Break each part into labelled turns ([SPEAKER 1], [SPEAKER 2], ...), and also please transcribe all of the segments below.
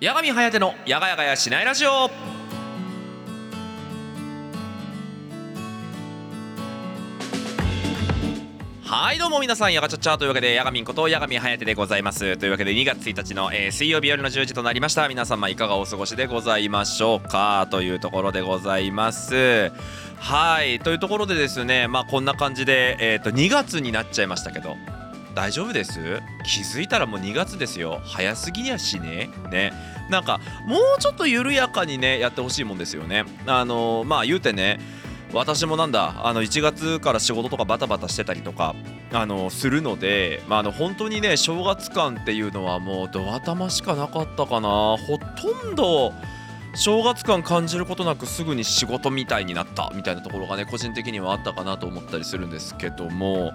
[SPEAKER 1] 八神颯のやがやがやしないラジオ。はいどうも皆さんやがちゃちゃというわけでやがみんことやがみはやてでございます。というわけで2月1日の、えー水曜日夜の10時となりました。皆様いかがお過ごしでございましょうか？というところでございます。はいというところでですねまあこんな感じで、えー、と2月になっちゃいましたけど。大丈夫です？気づいたらもう2月ですよ。早すぎにゃしね。ね。なんかもうちょっと緩やかにねやってほしいもんですよね。あのまあ言うてね私もなんだあの1月から仕事とかバタバタしてたりとかあのするので、まあ、あの本当にね正月感っていうのはもうド頭しかなかったかな。ほとんど正月感感じることなくすぐに仕事みたいになったみたいなところがね個人的にはあったかなと思ったりするんですけども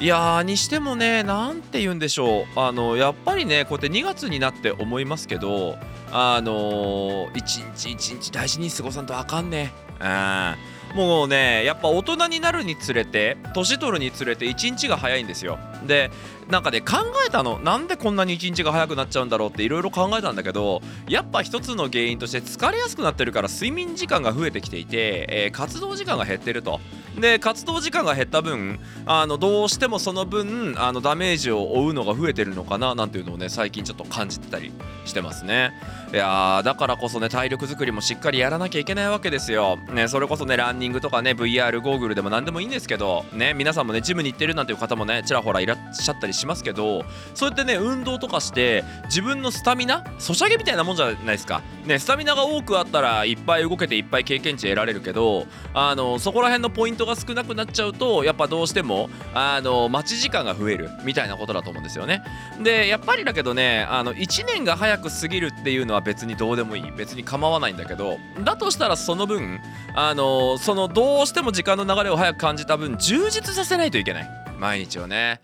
[SPEAKER 1] いやーにしてもねなんて言うんでしょう。あのやっぱりねこうやって2月になって思いますけどあのー一日一日大事に過ごさんとあかんね。うん。もうねやっぱ大人になるにつれて年取るにつれて一日が早いんですよ。でなんかね考えたの。なんでこんなに一日が早くなっちゃうんだろうっていろいろ考えたんだけどやっぱ一つの原因として疲れやすくなってるから睡眠時間が増えてきていて、えー活動時間が減ってると。で活動時間が減った分あのどうしてもその分あのダメージを負うのが増えてるのかななんていうのをね最近ちょっと感じてたりしてますね。いやーだからこそね体力作りもしっかりやらなきゃいけないわけですよ、ね、それこそねランニングとかね VR ゴーグルでも何でもいいんですけどね皆さんもねジムに行ってるなんていう方もねちらほらいらっしゃったりしますけどそうやってね運動とかして自分のスタミナソシャゲみたいなもんじゃないですか。ねスタミナが多くあったらいっぱい動けていっぱい経験値得られるけどあのそこら辺のポイントが少なくなっちゃうとやっぱどうしてもあの待ち時間が増えるみたいなことだと思うんですよね。でやっぱりだけどねあの1年が早く過ぎるっていうのは別にどうでもいい。別に構わないんだけど。だとしたらその分あのそのどうしても時間の流れを早く感じた分充実させないといけない。毎日をね。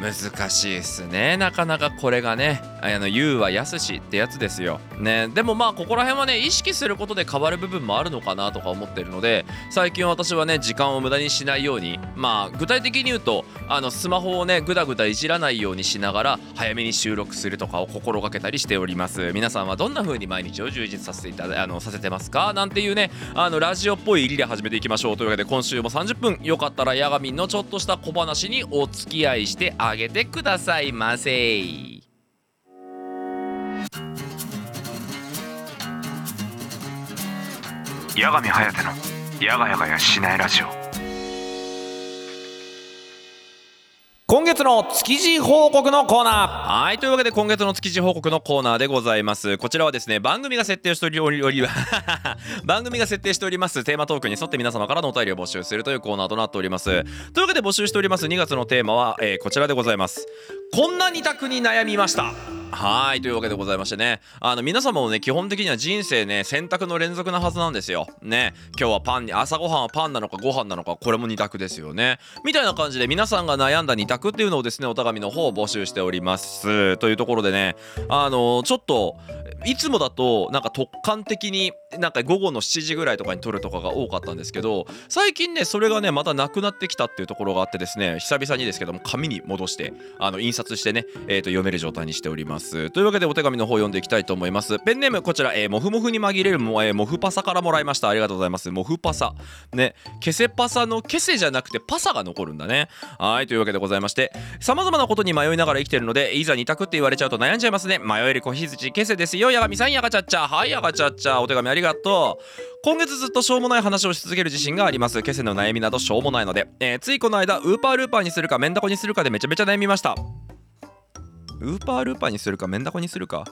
[SPEAKER 1] 難しいっすね。なかなかこれがねあの言うはやすしってやつですよ。ね。でもまあここら辺はね意識することで変わる部分もあるのかなとか思ってるので最近私はね時間を無駄にしないようにまあ具体的に言うとあのスマホをねぐだぐだいじらないようにしながら早めに収録するとかを心がけたりしております。皆さんはどんな風に毎日を充実させていただあのさせてますか？なんていうねあのラジオっぽい入りで始めていきましょう。というわけで今週も30分よかったらヤガミンのちょっとした小話にお付き合いしてあげてくださいませ。
[SPEAKER 2] 八神颯のやがやがやしないラジオ。
[SPEAKER 1] 今月の築地報告のコーナー。はいというわけで今月の築地報告のコーナーでございます。こちらはですね番組が設定しておりおり 番組が設定しておりますテーマトークに沿って皆様からのお便りを募集するというコーナーとなっております。というわけで募集しております2月のテーマは、えーこちらでございます。こんな二択に悩みました。はいというわけでございましてね。あの皆様もね基本的には人生ね選択の連続なはずなんですよ。ね。今日はパンに朝ごはんはパンなのかご飯なのかこれも二択ですよね。みたいな感じで皆さんが悩んだ二択っていうのをですねお手紙の方を募集しております。というところでねあのちょっといつもだとなんか突貫的になんか午後の7時ぐらいとかに撮るとかが多かったんですけど最近ねそれがねまたなくなってきたっていうところがあってですね久々にですけども紙に戻してあの印刷してね、えー、と読める状態にしております。というわけでお手紙の方読んでいきたいと思います。ペンネームこちら、えー、モフモフに紛れるも、えー、モフパサからもらいました。ありがとうございます。モフパサ。ねケセパサのケセじゃなくてパサが残るんだね。はいというわけでございましてさまざまなことに迷いながら生きてるのでいざ二択って言われちゃうと悩んじゃいますね。迷える子羊ケセですよ。やがみさんやがちゃっちゃ。はいやがちゃっちゃ。お手紙ありがとう今月ずっとしょうもない話をし続ける自信があります。気仙の悩みなどしょうもないので、えーついこの間ウーパールーパーにするかメンダコにするかでめちゃめちゃ悩みました。ウーパールーパーにするかメンダコにするか。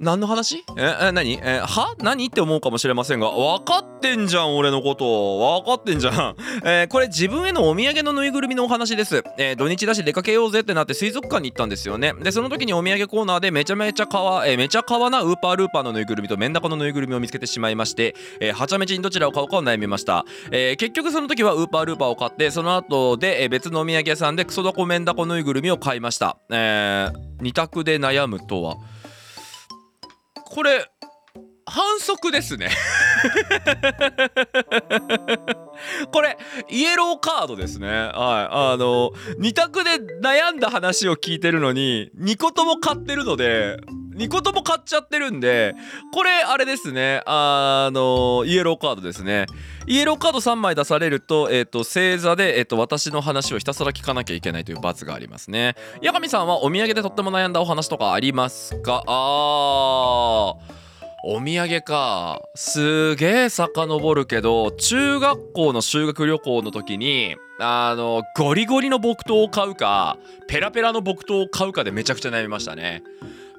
[SPEAKER 1] 何の話？ええ何？えは？何って思うかもしれませんが分かってんじゃん俺のこと。分かってんじゃん、えーこれ自分へのお土産のぬいぐるみのお話です、えー土日だし出かけようぜってなって水族館に行ったんですよね。でその時にお土産コーナーでめちゃめちゃかわ、えーめちゃかわなウーパールーパーのぬいぐるみとメンダコのぬいぐるみを見つけてしまいまして、えはちゃめちにどちらを買うかを悩みました、え結局その時はウーパールーパーを買ってその後で、え別のお土産屋さんでクソダコメンダコぬいぐるみを買いました、えー二択で悩むとは。これ反則ですね。これイエローカードですね。はい。あの2択で悩んだ話を聞いてるのに2個とも買ってるので2個とも買っちゃってるんでこれあれですねあのイエローカードですね。イエローカード3枚出されると,、えー、と星座で、えー、と私の話をひたすら聞かなきゃいけないという罰がありますね。八神さんはお土産でとっても悩んだお話とかありますか？あーお土産か。すげえ遡るけど中学校の修学旅行の時にあのゴリゴリの木刀を買うかペラペラの木刀を買うかでめちゃくちゃ悩みましたね。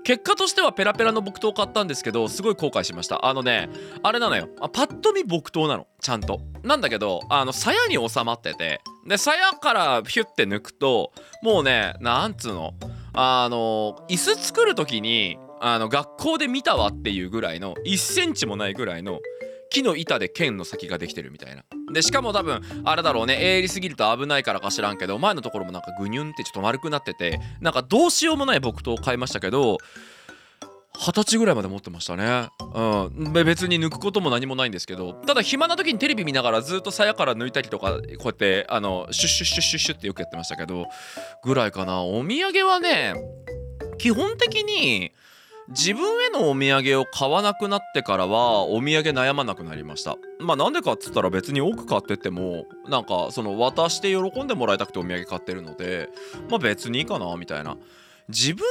[SPEAKER 1] 結果としてはペラペラの木刀買ったんですけどすごい後悔しました。あのねあれなのよ。あパッと見木刀なの。ちゃんと。なんだけどあの鞘に収まってて。で鞘からヒュッて抜くともうねなんつうの？あの椅子作る時にあの学校で見たわっていうぐらいの1センチもないぐらいの木の板で剣の先ができてるみたいなでしかも多分あれだろうね鋭利すぎると危ないからか知らんけど前のところもなんかグニュンってちょっと丸くなっててなんかどうしようもない木刀を買いましたけど二十歳ぐらいまで持ってましたね。うん。別に抜くことも何もないんですけど、ただ暇な時にテレビ見ながらずっと鞘から抜いたりとか、こうやって、あの、シュッシュッシュッシュッシュってよくやってましたけど、ぐらいかな。お土産はね、基本的に、自分へのお土産を買わなくなってからはお土産悩まなくなりました。まあなんでかっつったら別に多く買ってってもなんかその渡して喜んでもらいたくてお土産買ってるのでまあ別にいいかなみたいな。自分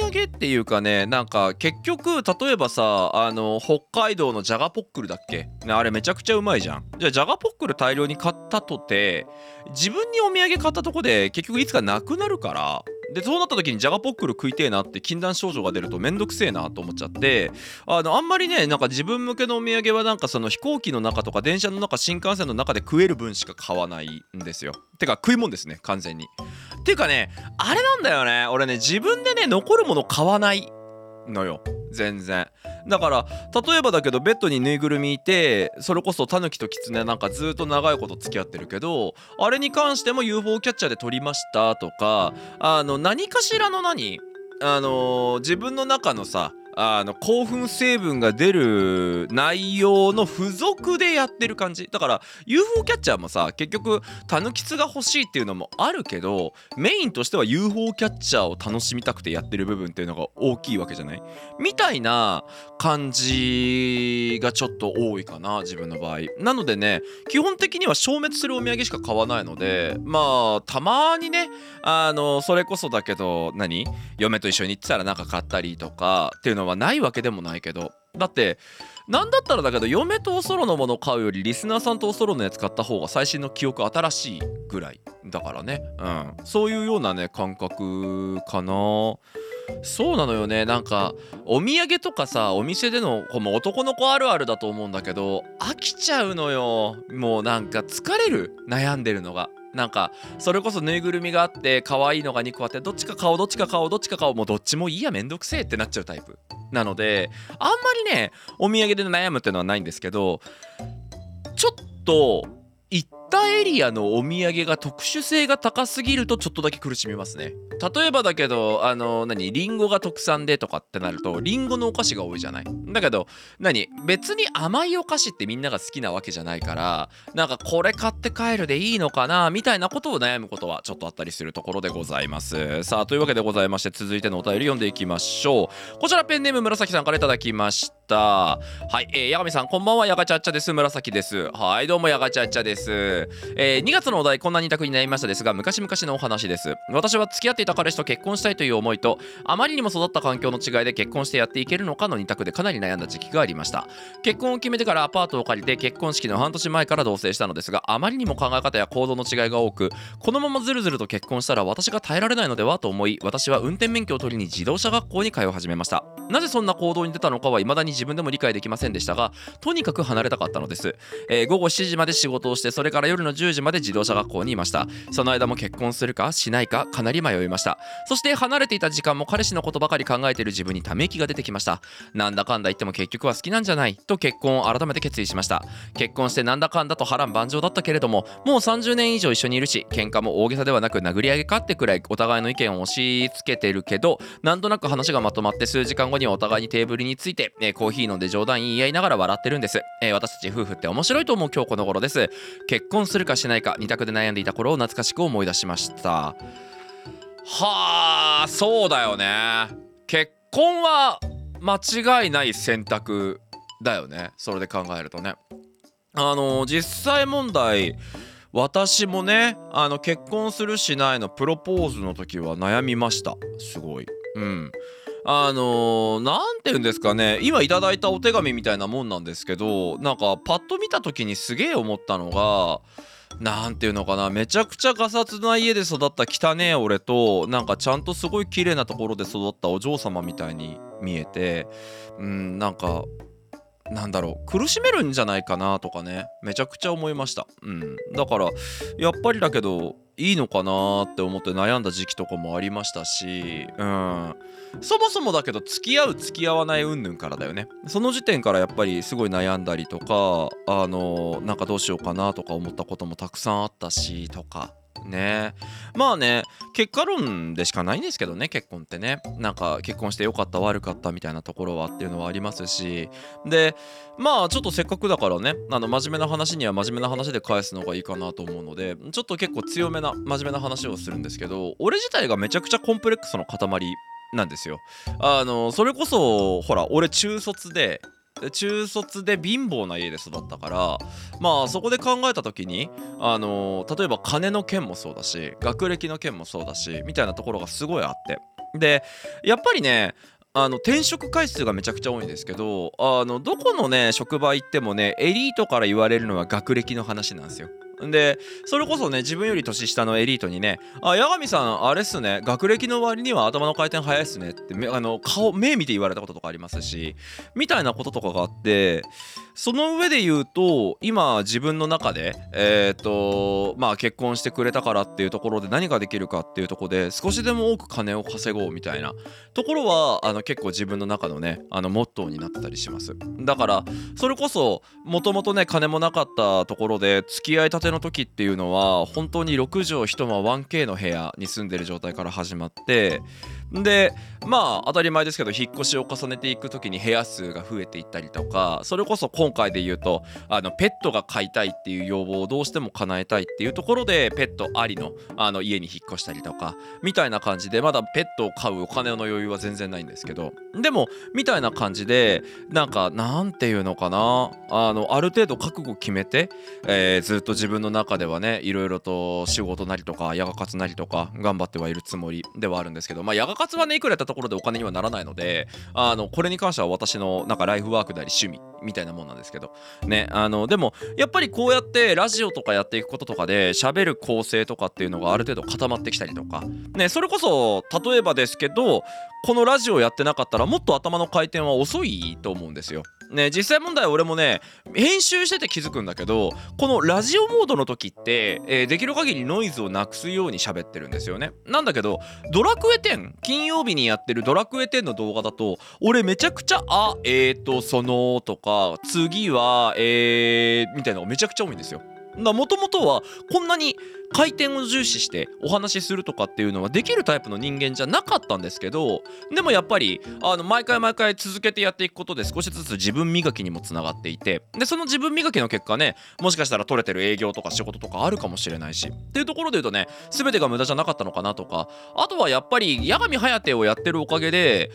[SPEAKER 1] のお土産っていうかねなんか結局例えばさあの北海道のじゃがポックルだっけ？あれめちゃくちゃうまいじゃん。じゃあじゃがポックル大量に買ったとて自分にお土産買ったとこで結局いつかなくなるからでそうなった時にじゃがポックル食いてえなって禁断症状が出るとめんどくせえなと思っちゃってあのあんまりねなんか自分向けのお土産はなんかその飛行機の中とか電車の中新幹線の中で食える分しか買わないんですよ。てか食い物ですね完全に。っていうかねあれなんだよね俺ね自分でね残るもの買わない。のよ。全然。だから例えばだけどベッドにぬいぐるみいてそれこそタヌキとキツネなんかずっと長いこと付き合ってるけどあれに関しても UFO キャッチャーで撮りましたとかあの何かしらの何あのー、自分の中のさあの興奮成分が出る内容の付属でやってる感じ。だから UFO キャッチャーもさ結局タヌキツが欲しいっていうのもあるけどメインとしては UFO キャッチャーを楽しみたくてやってる部分っていうのが大きいわけじゃない？みたいな感じがちょっと多いかな自分の場合。なのでね基本的には消滅するお土産しか買わないのでまあたまにねあのそれこそだけど何？嫁と一緒に行ってたらなんか買ったりとかっていうののはないわけでもないけど。だってなんだったらだけど嫁とおそろのもの買うよりリスナーさんとおそろのやつ買った方が最新の記憶新しいぐらいだからね。うん。そういうようなね感覚かな。そうなのよね。なんかお土産とかさお店でのも男の子あるあるだと思うんだけど飽きちゃうのよ。もうなんか疲れる。悩んでるのが。なんかそれこそぬいぐるみがあって可愛いのが2個あってどっちか顔どっちか顔どっちか顔もうどっちもいいやめんどくせえってなっちゃうタイプなのであんまりねお土産で悩むっていうのはないんですけどちょっと行ったエリアのお土産が特殊性が高すぎるとちょっとだけ苦しみますね。例えばだけどあの何リンゴが特産でとかってなるとリンゴのお菓子が多いじゃない。だけど何別に甘いお菓子ってみんなが好きなわけじゃないからなんかこれ買って帰るでいいのかなみたいなことを悩むことはちょっとあったりするところでございます。さあというわけでございまして続いてのお便り読んでいきましょう。こちらペンネーム紫さんから頂きました。はい、えー、八神さんこんばんは。やがちゃっちゃです。紫です。はいどうもやがちゃっちゃです。えー、2月のお題こんな2択になりましたですが昔々のお話です。私は付き合っていた彼氏と結婚したいという思いとあまりにも育った環境の違いで結婚してやっていけるのかの2択でかなり悩んだ時期がありました。結婚を決めてからアパートを借りて結婚式の半年前から同棲したのですがあまりにも考え方や行動の違いが多くこのままずるずると結婚したら私が耐えられないのではと思い私は運転免許を取りに自動車学校に通い始めました。なぜそんな行動に出たのかは未だに自分でも理解できませんでしたがとにかく離れたかったのです、えー、午後7時まで仕事をしてそれから夜の10時まで自動車学校にいました。その間も結婚するかしないかかなり迷いました。そして離れていた時間も彼氏のことばかり考えている自分にため息が出てきました。なんだかんだ言っても結局は好きなんじゃないと結婚を改めて決意しました。結婚してなんだかんだと波乱万丈だったけれどももう30年以上一緒にいるし喧嘩も大げさではなく殴り上げかってくらいお互いの意見を押し付けてるけどなんとなく話がまとまって数時間後にはお互いにテーブルについて、えー、コーヒー飲んで冗談言い合いながら笑ってるんです、えー、私たち夫婦って面白いと思う今日この頃です。結婚するかしないか2択で悩んでいた頃を懐かしく思い出しました。はあそうだよね。結婚は間違いない選択だよね。それで考えるとね。あの実際問題私もねあの結婚するしないのプロポーズの時は悩みました。すごい。うん。あの何、て言うんですかね。今いただいたお手紙みたいなもんなんですけどなんかパッと見た時にすげえ思ったのが何て言うのかな。めちゃくちゃガサツな家で育った汚ねえ俺となんかちゃんとすごい綺麗なところで育ったお嬢様みたいに見えてうんなんかなんだろう苦しめるんじゃないかなとかねめちゃくちゃ思いました。うん。だからやっぱりだけどいいのかなって思って悩んだ時期とかもありましたしうん。そもそもだけど付き合う付き合わない云々からだよね。その時点からやっぱりすごい悩んだりとかあのなんかどうしようかなとか思ったこともたくさんあったしとか。ね。まあね結果論でしかないんですけどね結婚ってね。なんか結婚してよかった悪かったみたいなところはっていうのはありますし。でまあちょっとせっかくだからねあの真面目な話には真面目な話で返すのがいいかなと思うのでちょっと結構強めな真面目な話をするんですけど俺自体がめちゃくちゃコンプレックスの塊なんですよ。あのそれこそほら俺中卒で中卒で貧乏な家で育ったからまあそこで考えた時にあの例えば金の件もそうだし学歴の件もそうだしみたいなところがすごいあってでやっぱりねあの転職回数がめちゃくちゃ多いんですけどあのどこのね職場行ってもねエリートから言われるのは学歴の話なんですよ。でそれこそね自分より年下のエリートにね「あ八神さんあれっすね学歴の割には頭の回転早いっすね」ってあの顔目見て言われたこととかありますしみたいなこととかがあってその上で言うと今自分の中でえっ、ー、とまあ結婚してくれたからっていうところで何ができるかっていうところで少しでも多く金を稼ごうみたいなところはあの結構自分の中のねあのモットーになってたりします。だからそれこそもともとね金もなかったところで付き合いたての時っていうのは本当に6畳1間 1K の部屋に住んでる状態から始まってでまあ当たり前ですけど引っ越しを重ねていく時に部屋数が増えていったりとかそれこそ今回で言うとあのペットが飼いたいっていう要望をどうしても叶えたいっていうところでペットありのあの家に引っ越したりとかみたいな感じでまだペットを飼うお金の余裕は全然ないんですけどでもみたいな感じでなんかなんていうのかなあのある程度覚悟決めて、えー、ずっと自分の中ではねいろいろと仕事なりとかヤガ活なりとか頑張ってはいるつもりではあるんですけどまあヤガ活はねいくらやったところでお金にはならないのであのこれに関しては私のなんかライフワークであり趣味みたいなもんなんですけどねあのでもやっぱりこうやってラジオとかやっていくこととかで喋る構成とかっていうのがある程度固まってきたりとかねそれこそ例えばですけどこのラジオやってなかったらもっと頭の回転は遅いと思うんですよ。ね実際問題俺もね編集してて気づくんだけどこのラジオモードの時って、えー、できる限りノイズをなくすように喋ってるんですよね。なんだけどドラクエ10金曜日にやってるドラクエ10の動画だと俺めちゃくちゃ「あえーとその」とか「次はえー」みたいなのがめちゃくちゃ多いんですよ。もともとはこんなに回転を重視してお話しするとかっていうのはできるタイプの人間じゃなかったんですけどでもやっぱりあの毎回毎回続けてやっていくことで少しずつ自分磨きにもつながっていてでその自分磨きの結果ねもしかしたら取れてる営業とか仕事とかあるかもしれないしっていうところで言うとね全てが無駄じゃなかったのかなとかあとはやっぱり八神颯をやってるおかげで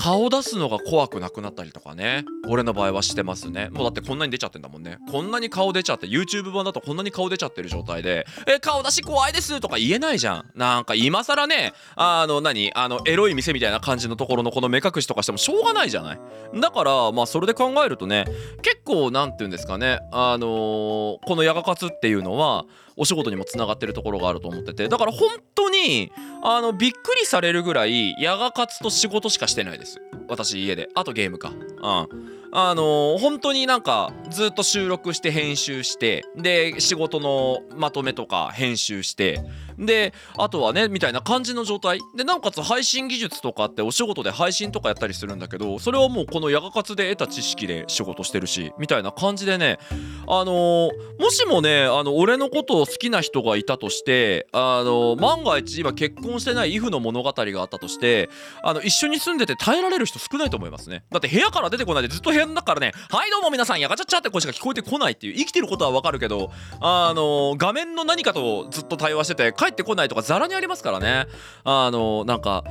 [SPEAKER 1] 顔出すのが怖くなくなったりとかね。俺の場合はしてますね。もうだってこんなに出ちゃってんだもんね。こんなに顔出ちゃって YouTube 版だとこんなに顔出ちゃってる状態で「え顔出し怖いです」とか言えないじゃん。なんか今更ねあの何？あのエロい店みたいな感じのところのこの目隠しとかしてもしょうがないじゃない。だからまあそれで考えるとね結構何て言うんですかね。あのー、このヤガ活っていうのはお仕事にもつながってるところがあると思ってて。だから本当にあのびっくりされるぐらいヤガ活と仕事しかしてないです。私家で。あとゲームか。うん。あのー、本当になんかずっと収録して編集してで仕事のまとめとか編集してであとはねみたいな感じの状態。でなおかつ配信技術とかってお仕事で配信とかやったりするんだけどそれはもうこのヤガ活で得た知識で仕事してるしみたいな感じでねあのー、もしもねあの俺のことを好きな人がいたとしてあのー、万が一今結婚してないイフの物語があったとしてあの一緒に住んでて耐えられる人少ないと思いますね。だって部屋から出てこないでずっと部屋の中からね「はいどうも皆さんヤガチャチャ」って声しか聞こえてこないっていう生きてることはわかるけどあの画面の何かとずっと対話してて帰ってこないとかザラにありますからね。あのなんか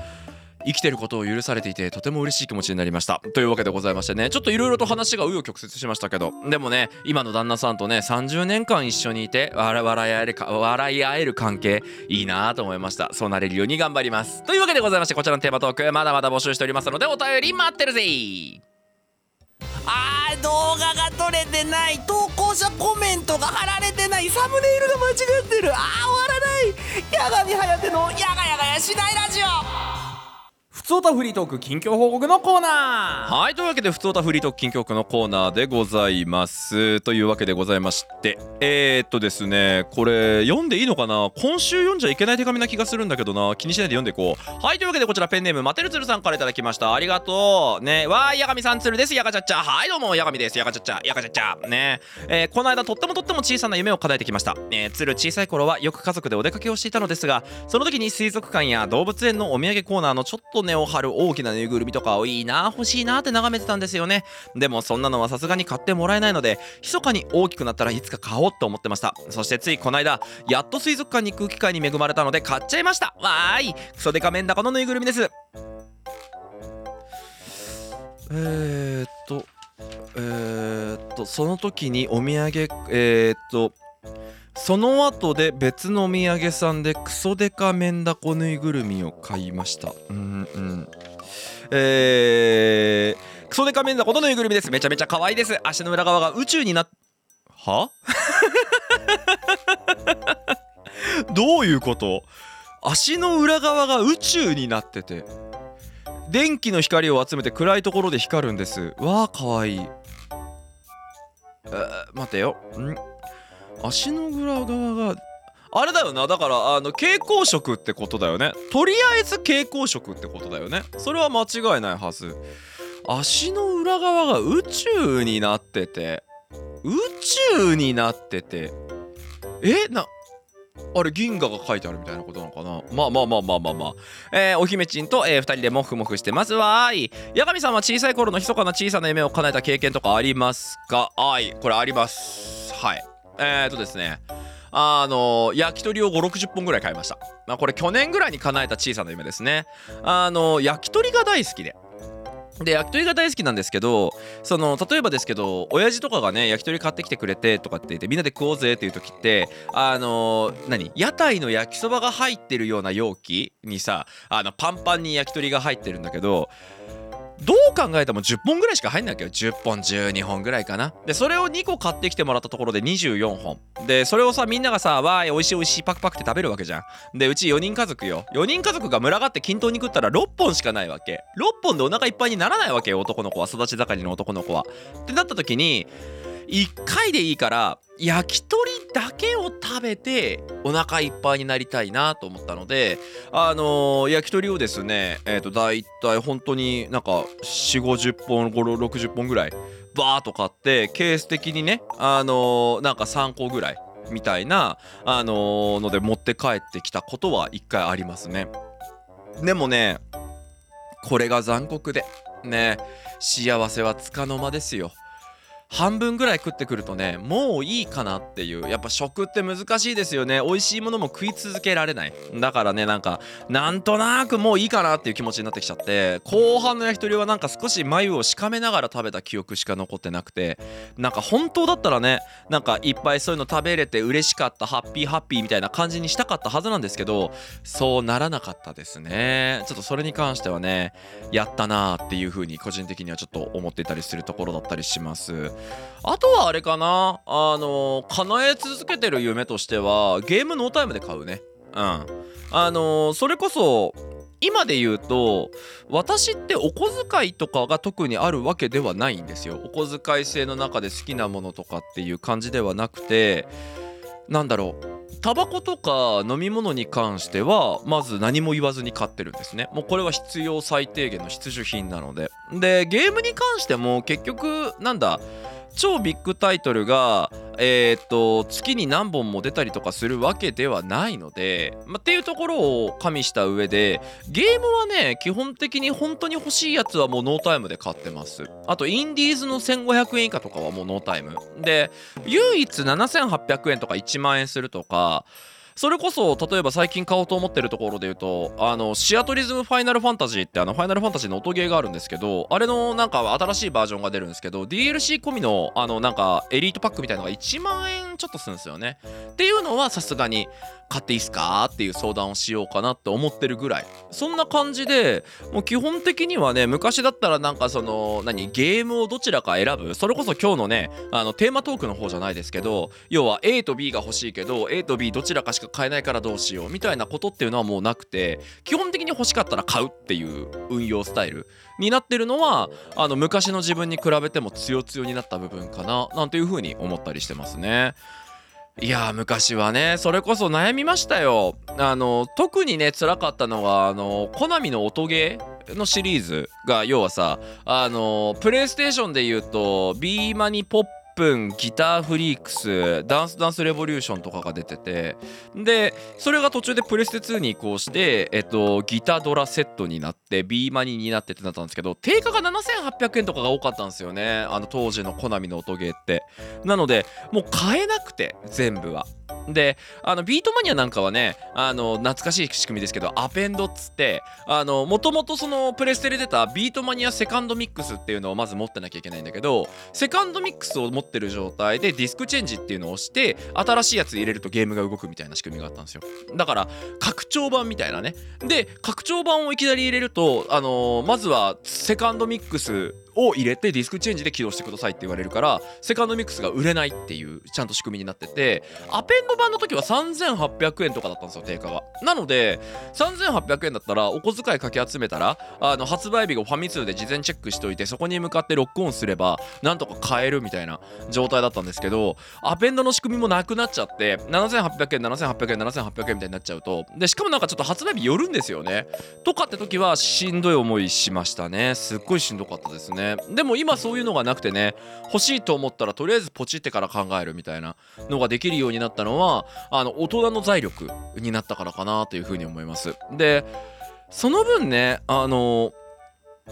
[SPEAKER 1] 生きてることを許されていてとても嬉しい気持ちになりました。というわけでございましてね。ちょっといろいろと話が紆余曲折しましたけど。でもね今の旦那さんとね30年間一緒にいて笑い合えるか笑い合える関係いいなと思いました。そうなれるように頑張ります。というわけでございましてこちらのテーマトークまだまだ募集しておりますのでお便り待ってるぜ
[SPEAKER 3] あー動画が撮れてない。投稿者コメントが貼られてない。サムネイルが間違ってる。あー終わらない。矢神颯の「やがやがやしないラジオ」つおたフリートーク近況報告のコーナー。
[SPEAKER 1] はいというわけで「ふつおたフリートーク近況区」のコーナーでございます。というわけでございましてえー、っとですねこれ読んでいいのかな？今週読んじゃいけない手紙な気がするんだけどな。気にしないで読んでいこう。はいというわけでこちらペンネームマテルツルさんからいただきました。ありがとう。ねわーいやがみさんつるです。やがちゃっちゃ。はいどうもやがみです。やがちゃっちゃ。やがちゃっちゃ。ね。えーこの間とってもとっても小さな夢を叶えてきました、えー、つる小さい頃はよく家族でお出かけをしていたのですがその時に水族館や動物園のお土産コーナーのちょっと根を張る大きなぬいぐるみとかをいいな欲しいなって眺めてたんですよね。でもそんなのはさすがに買ってもらえないので密かに大きくなったらいつか買おうと思ってました。そしてついこの間やっと水族館に行く機会に恵まれたので買っちゃいました。わーい。クソデカメンダコのぬいぐるみです。えー、っとえー、っとその時にお土産えー、っとその後で別のお土産さんでクソデカメンダコぬいぐるみを買いました。うんうん。えー、クソデカメンダコのぬいぐるみです。めちゃめちゃ可愛いです。足の裏側が宇宙になっは？どういうこと？足の裏側が宇宙になってて。電気の光を集めて暗いところで光るんです。わあかわいい。えー待てよ。ん？足の裏側があれだよなだからあの蛍光色ってことだよね。とりあえず蛍光色ってことだよね。それは間違いないはず。足の裏側が宇宙になってて宇宙になっててえなあれ銀河が書いてあるみたいなことなのかな？まあまあまあまあまあまあ。えー、お姫ちんと、えー、2人でモフモフしてますわ。ーい。八神さんは小さい頃の密かな小さな夢を叶えた経験とかありますか？はい。これあります。はい。えーとですねあの焼き鳥を560本ぐらい買いました、まあ、これ去年ぐらいに叶えた小さな夢ですね。あの焼き鳥が大好きで。で焼き鳥が大好きなんですけどその例えばですけど親父とかがね焼き鳥買ってきてくれてとかって言ってみんなで食おうぜっていう時ってあの何屋台の焼きそばが入ってるような容器にさあのパンパンに焼き鳥が入ってるんだけどどう考えても10本ぐらいしか入んないわけよ。10本12本ぐらいかな。でそれを2個買ってきてもらったところで24本。でそれをさみんながさわーい美味しい美味しいパクパクって食べるわけじゃん。でうち4人家族よ。4人家族が群がって均等に食ったら6本しかないわけ。6本でお腹いっぱいにならないわけよ男の子は。育ち盛りの男の子は。ってなった時に1回でいいから焼き鳥だけを食べてお腹いっぱいになりたいなと思ったのであのー焼き鳥をですねえっ、と大体本当になんか4 5 0本5 60本ぐらいバーっと買ってケース的にねあのーなんか3個ぐらいみたいなあのので持って帰ってきたことは1回ありますね。でもねこれが残酷でね幸せはつかの間ですよ。半分ぐらい食ってくるとねもういいかなっていう。やっぱ食って難しいですよね。美味しいものも食い続けられない。だからねなんかなんとなくもういいかなっていう気持ちになってきちゃって。後半の焼き鳥はなんか少し眉をしかめながら食べた記憶しか残ってなくて。なんか本当だったらねなんかいっぱいそういうの食べれて嬉しかったハッピーハッピーみたいな感じにしたかったはずなんですけどそうならなかったですね。ちょっとそれに関してはねやったなーっていう風に個人的にはちょっと思っていたりするところだったりします。あとはあれかな。あの叶え続けてる夢としてはゲームノータイムで買うね。うん。あのそれこそ今で言うと私ってお小遣いとかが特にあるわけではないんですよ。お小遣い制の中で好きなものとかっていう感じではなくてなんだろう。タバコとか飲み物に関してはまず何も言わずに買ってるんですね。もうこれは必要最低限の必需品なので。でゲームに関しても結局なんだ超ビッグタイトルがえーっと月に何本も出たりとかするわけではないので、まっていうところを加味した上でゲームはね基本的に本当に欲しいやつはもうノータイムで買ってます。あとインディーズの1500円以下とかはもうノータイム。で唯一7800円とか1万円するとかそれこそ例えば最近買おうと思ってるところで言うとあのシアトリズムファイナルファンタジーってあのファイナルファンタジーの音ゲーがあるんですけどあれのなんか新しいバージョンが出るんですけど DLC 込みのあのなんかエリートパックみたいなのが1万円ちょっとするんですよねっていうのはさすがに買っていいっすかっていう相談をしようかなって思ってるぐらいそんな感じでもう基本的にはね昔だったらなんかその何ゲームをどちらか選ぶそれこそ今日のねあのテーマトークの方じゃないですけど要は A と B が欲しいけど A と B どちらかしか買えないからどうしようみたいなことっていうのはもうなくて基本的に欲しかったら買うっていう運用スタイルになってるのはあの昔の自分に比べても強強になった部分かななんていうふうに思ったりしてますね。いや昔はねそれこそ悩みましたよ。あの特にね辛かったのがあのコナミの音ゲーのシリーズが要はさあのプレイステーションで言うと B マニポッ分ギターフリークスダンスダンスレボリューションとかが出ててでそれが途中でプレステ2に移行してえっとギタードラセットになって B マニーになってってなったんですけど定価が7800円とかが多かったんですよね。あの当時のコナミの音ゲーって。なのでもう買えなくて全部は。であのビートマニアなんかはねあの懐かしい仕組みですけどアペンドっつってもともとそのプレステで出たビートマニアセカンドミックスっていうのをまず持ってなきゃいけないんだけどセカンドミックスを持ってる状態でディスクチェンジっていうのを押して新しいやつ入れるとゲームが動くみたいな仕組みがあったんですよ。だから拡張版みたいなね。で拡張版をいきなり入れるとあの、まずはセカンドミックスを入れてディスクチェンジで起動してくださいって言われるからセカンドミックスが売れないっていうちゃんと仕組みになっててアペンド版の時は3800円とかだったんですよ定価がなので3800円だったらお小遣いかき集めたらあの発売日がファミ通で事前チェックしといてそこに向かってロックオンすればなんとか買えるみたいな状態だったんですけどアペンドの仕組みもなくなっちゃって7800円7800円7800円みたいになっちゃうとでしかもなんかちょっと発売日寄るんですよね。とかって時はしんどい思いしましたね。すっごいしんどかったですね。ね。でも今そういうのがなくてね欲しいと思ったらとりあえずポチってから考えるみたいなのができるようになったのはあの大人の財力になったからかなというふうに思います。でその分ねあの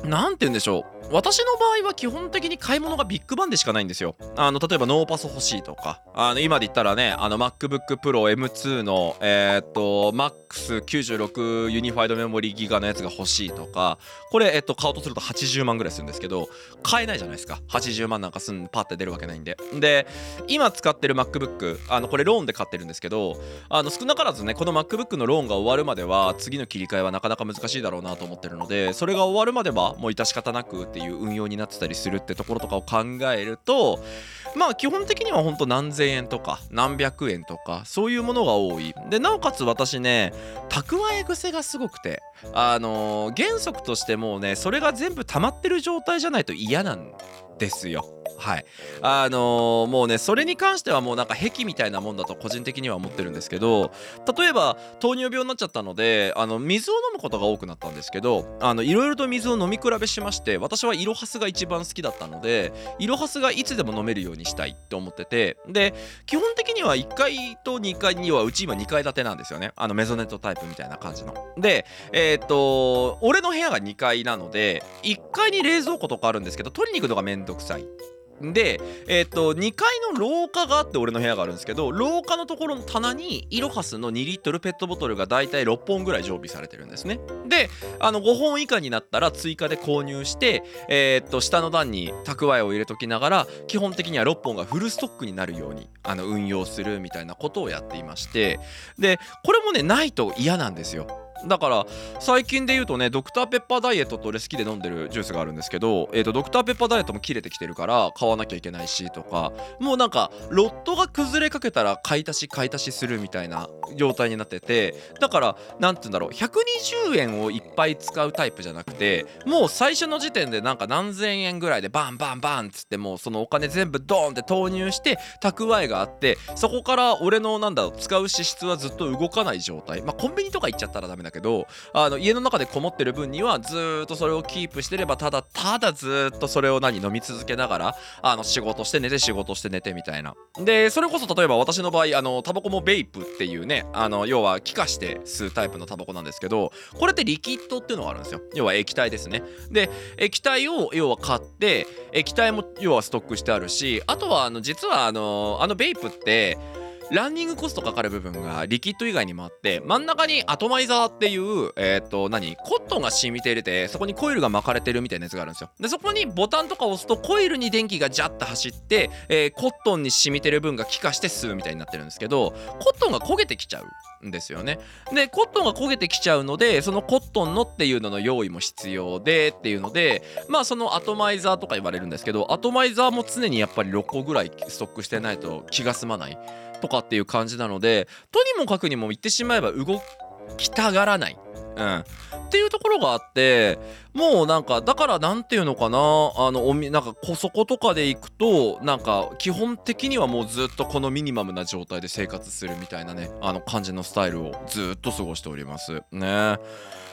[SPEAKER 1] 何て言うんでしょう。私の場合は基本的に買い物がビッグバンでしかないんですよ。あの例えばノーパソ欲しいとか。あの今で言ったらねあの MacBook Pro M2 のえー、っと MAX96 ユニファイドメモリーギガのやつが欲しいとか。これえっと買おうとすると80万ぐらいするんですけど買えないじゃないですか。80万なんかすんパッて出るわけないんで。で今使ってる MacBook あのこれローンで買ってるんですけどあの少なからずねこの MacBook のローンが終わるまでは次の切り替えはなかなか難しいだろうなと思ってるのでそれが終わるまではもう致し方なくっていう運用になってたりするってところとかを考えるとまあ基本的には本当何千円とか何百円とかそういうものが多い。でなおかつ私ね蓄え癖がすごくてあのー、原則としてもうねそれが全部溜まってる状態じゃないと嫌なんですよ。はい。あのー、もうねそれに関してはもうなんか癖みたいなもんだと個人的には思ってるんですけど例えば糖尿病になっちゃったのであの水を飲むことが多くなったんですけどあのいろいろと水を飲み比べしまして私はイロハスが一番好きだったのでイロハスがいつでも飲めるようにしたいって思っててで基本的には1階と2階にはうち今2階建てなんですよね。あのメゾネットタイプみたいな感じの。でえー、っと俺の部屋が2階なので1階に冷蔵庫とかあるんですけど取りに行くのがめんどくさい。で、え、ー、と2階の廊下があって俺の部屋があるんですけど廊下のところの棚にイロハスの2リットルペットボトルがだいたい6本ぐらい常備されてるんですね。であの5本以下になったら追加で購入してえっ、ー、と下の段に蓄えを入れときながら基本的には6本がフルストックになるようにあの運用するみたいなことをやっていまして。でこれもねないと嫌なんですよ。だから最近で言うとねドクターペッパーダイエットと俺好きで飲んでるジュースがあるんですけど、えーと、ドクターペッパーダイエットも切れてきてるから買わなきゃいけないしとかもうなんかロットが崩れかけたら買い足し買い足しするみたいな状態になっててだから何て言うんだろう120円をいっぱい使うタイプじゃなくてもう最初の時点でなんか何千円ぐらいでバンバンバンっつってもうそのお金全部ドーンって投入して蓄えがあってそこから俺のなんだろう使う支出はずっと動かない状態。まあコンビニとか行っちゃったらダメだけどあの家の中でこもってる分にはずっとそれをキープしてればただただずっとそれを何飲み続けながらあの仕事して寝て仕事して寝てみたいな。でそれこそ例えば私の場合あのタバコもベイプっていうねあの要は気化して吸うタイプのタバコなんですけどこれってリキッドっていうのがあるんですよ。要は液体ですね。で液体を要は買って液体も要はストックしてあるしあとはあの実はあのあのベイプってランニングコストかかる部分がリキッド以外にもあって真ん中にアトマイザーっていうえっ、と何？コットンが染みて入れてそこにコイルが巻かれてるみたいなやつがあるんですよ。でそこにボタンとか押すとコイルに電気がジャッと走って、えーコットンに染みてる分が気化して吸うみたいになってるんですけどコットンが焦げてきちゃう。んですよねでコットンが焦げてきちゃうのでそのコットンのっていうのの用意も必要でっていうのでまあそのアトマイザーとか言われるんですけどアトマイザーも常にやっぱり6個ぐらいストックしてないと気が済まないとかっていう感じなのでとにもかくにも言ってしまえば動きたがらない。うん、っていうところがあってもうなんかだからなんていうのかなあのおみなんかこそことかで行くとなんか基本的にはもうずっとこのミニマムな状態で生活するみたいなねあの感じのスタイルをずっと過ごしております。ね。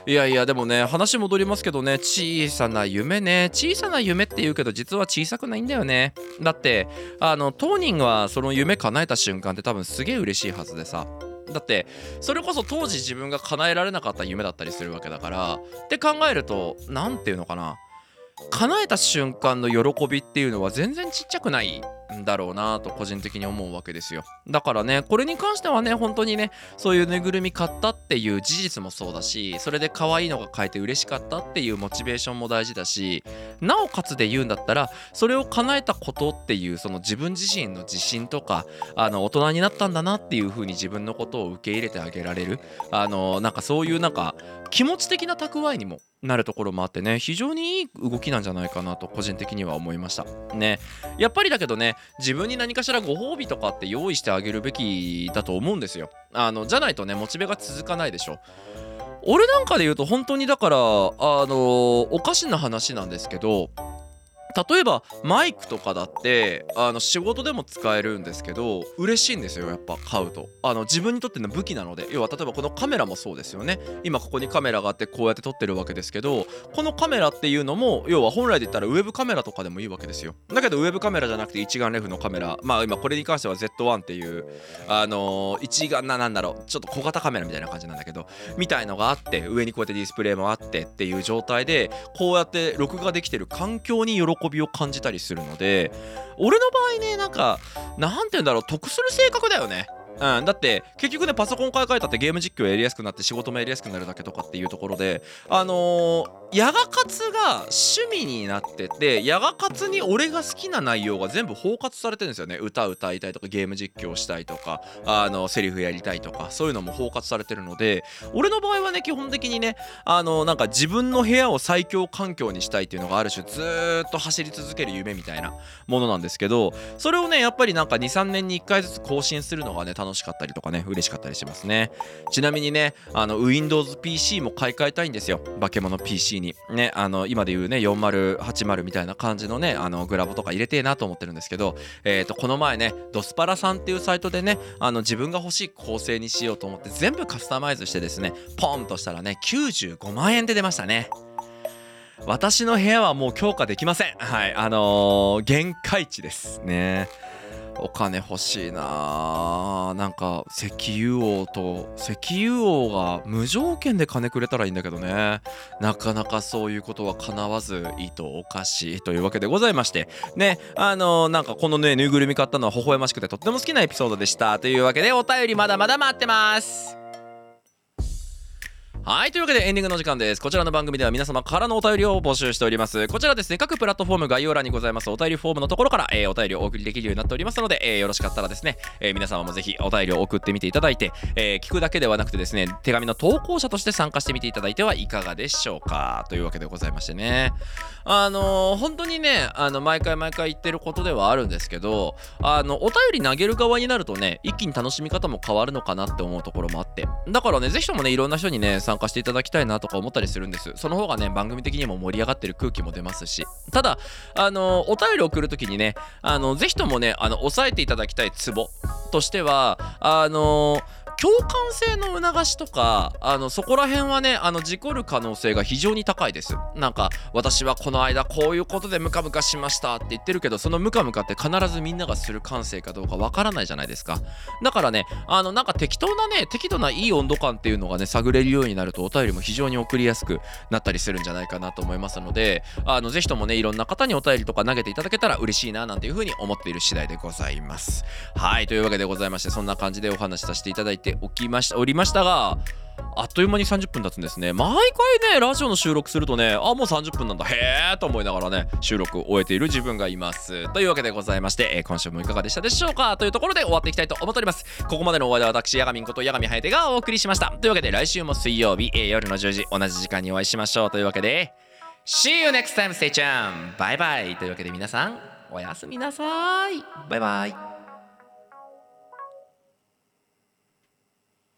[SPEAKER 1] いやいやでもね話戻りますけどね小さな夢ね。小さな夢って言うけど実は小さくないんだよね。だってあの当人はその夢叶えた瞬間って多分すげえ嬉しいはずでさ。だってそれこそ当時自分が叶えられなかった夢だったりするわけだからって考えると何て言うのかな。叶えた瞬間の喜びっていうのは全然ちっちゃくないんだろうなと個人的に思うわけですよ。だからねこれに関してはね本当にねそういうぬいぐるみ買ったっていう事実もそうだしそれで可愛いのが買えて嬉しかったっていうモチベーションも大事だしなおかつで言うんだったらそれを叶えたことっていうその自分自身の自信とかあの大人になったんだなっていう風に自分のことを受け入れてあげられるあのなんかそういうなんか気持ち的な蓄えにもなるところもあってね非常にいい動きなんじゃないかなと個人的には思いました。ね。やっぱりだけどね自分に何かしらご褒美とかって用意してあげるべきだと思うんですよ。あのじゃないとねモチベが続かないでしょ。俺なんかで言うと本当にだからあのおかしな話なんですけど例えばマイクとかだってあの仕事でも使えるんですけど嬉しいんですよやっぱ買うと。あの自分にとっての武器なので。要は例えばこのカメラもそうですよね。今ここにカメラがあってこうやって撮ってるわけですけどこのカメラっていうのも要は本来で言ったらウェブカメラとかでもいいわけですよ。だけどウェブカメラじゃなくて一眼レフのカメラ。まあ今これに関しては Z1 っていうあのー一眼ななんだろうちょっと小型カメラみたいな感じなんだけどみたいのがあって上にこうやってディスプレイもあってっていう状態でこうやって録画できてる環境に喜びを感じたりするので俺の場合ねなんかなんて言うんだろう得する性格だよね。うん、だって結局ねパソコン買い替えたってゲーム実況やりやすくなって仕事もやりやすくなるだけとかっていうところであのー、ヤガ活が趣味になっててヤガ活に俺が好きな内容が全部包括されてるんですよね。歌歌いたいとかゲーム実況したいとかあのセリフやりたいとかそういうのも包括されてるので俺の場合はね基本的にねあのなんか自分の部屋を最強環境にしたいっていうのがある種ずっと走り続ける夢みたいなものなんですけどそれをねやっぱりなんか23年に1回ずつ更新するのがねしかったりとかね嬉しかったりしますね。ちなみにねあの Windows PC も買い替えたいんですよ。化け物 PC に。ねあの今で言うね4080みたいな感じのねあのグラボとか入れてえなと思ってるんですけどえっ、とこの前ねドスパラさんっていうサイトでねあの自分が欲しい構成にしようと思って全部カスタマイズしてですねポンとしたらね95万円で出ましたね。私の部屋はもう強化できません。はいあのー限界値です。ね。お金欲しいな。あなんか石油王と石油王が無条件で金くれたらいいんだけどね。なかなかそういうことは叶わず意図おかしいというわけでございまして。ねあのーなんかこのねぬいぐるみ買ったのは微笑ましくてとっても好きなエピソードでした。というわけでお便りまだまだ待ってます。はい。というわけでエンディングの時間です。こちらの番組では皆様からのお便りを募集しております。こちらですね、各プラットフォーム概要欄にございますお便りフォームのところから、えーお便りをお送りできるようになっておりますので、えーよろしかったらですね、えー皆様もぜひお便りを送ってみていただいて、え聞くだけではなくてですね、手紙の投稿者として参加してみていただいてはいかがでしょうか。というわけでございましてね。あの本当にね、あの、毎回毎回言ってることではあるんですけど、あの、お便り投げる側になるとね、一気に楽しみ方も変わるのかなって思うところもあって。だからね、ぜひともね、いろんな人にね、参参加していただきたいなとか思ったりするんです。その方がね、番組的にも盛り上がってる空気も出ますし。ただ、あの、お便り送る時にね、あの、ぜひともね、あの、押さえていただきたいツボとしては、あの、共感性の促しとかあのそこら辺はねあの事故る可能性が非常に高いです。なんか私はこの間こういうことでムカムカしましたって言ってるけどそのムカムカって必ずみんながする感性かどうかわからないじゃないですか。だからねあのなんか適当なね適度ないい温度感っていうのがね探れるようになるとお便りも非常に送りやすくなったりするんじゃないかなと思いますのであのぜひともねいろんな方にお便りとか投げていただけたら嬉しいななんていうふうに思っている次第でございます。はいというわけでございましてそんな感じでお話しさせていただいてておきましたおりましたがあっという間に30分経つんですね。毎回ねラジオの収録するとねあもう30分なんだ。へえと思いながらね収録を終えている自分がいます。というわけでございまして、えー今週もいかがでしたでしょうか？というところで終わっていきたいと思っております。ここまでのお相手は私ヤガミンことヤガミハヤテがお送りしました。というわけで来週も水曜日、えー夜の10時同じ時間にお会いしましょう。というわけで See you next time. Stay tuned. バイバイというわけで皆さんおやすみなさい。バイバイ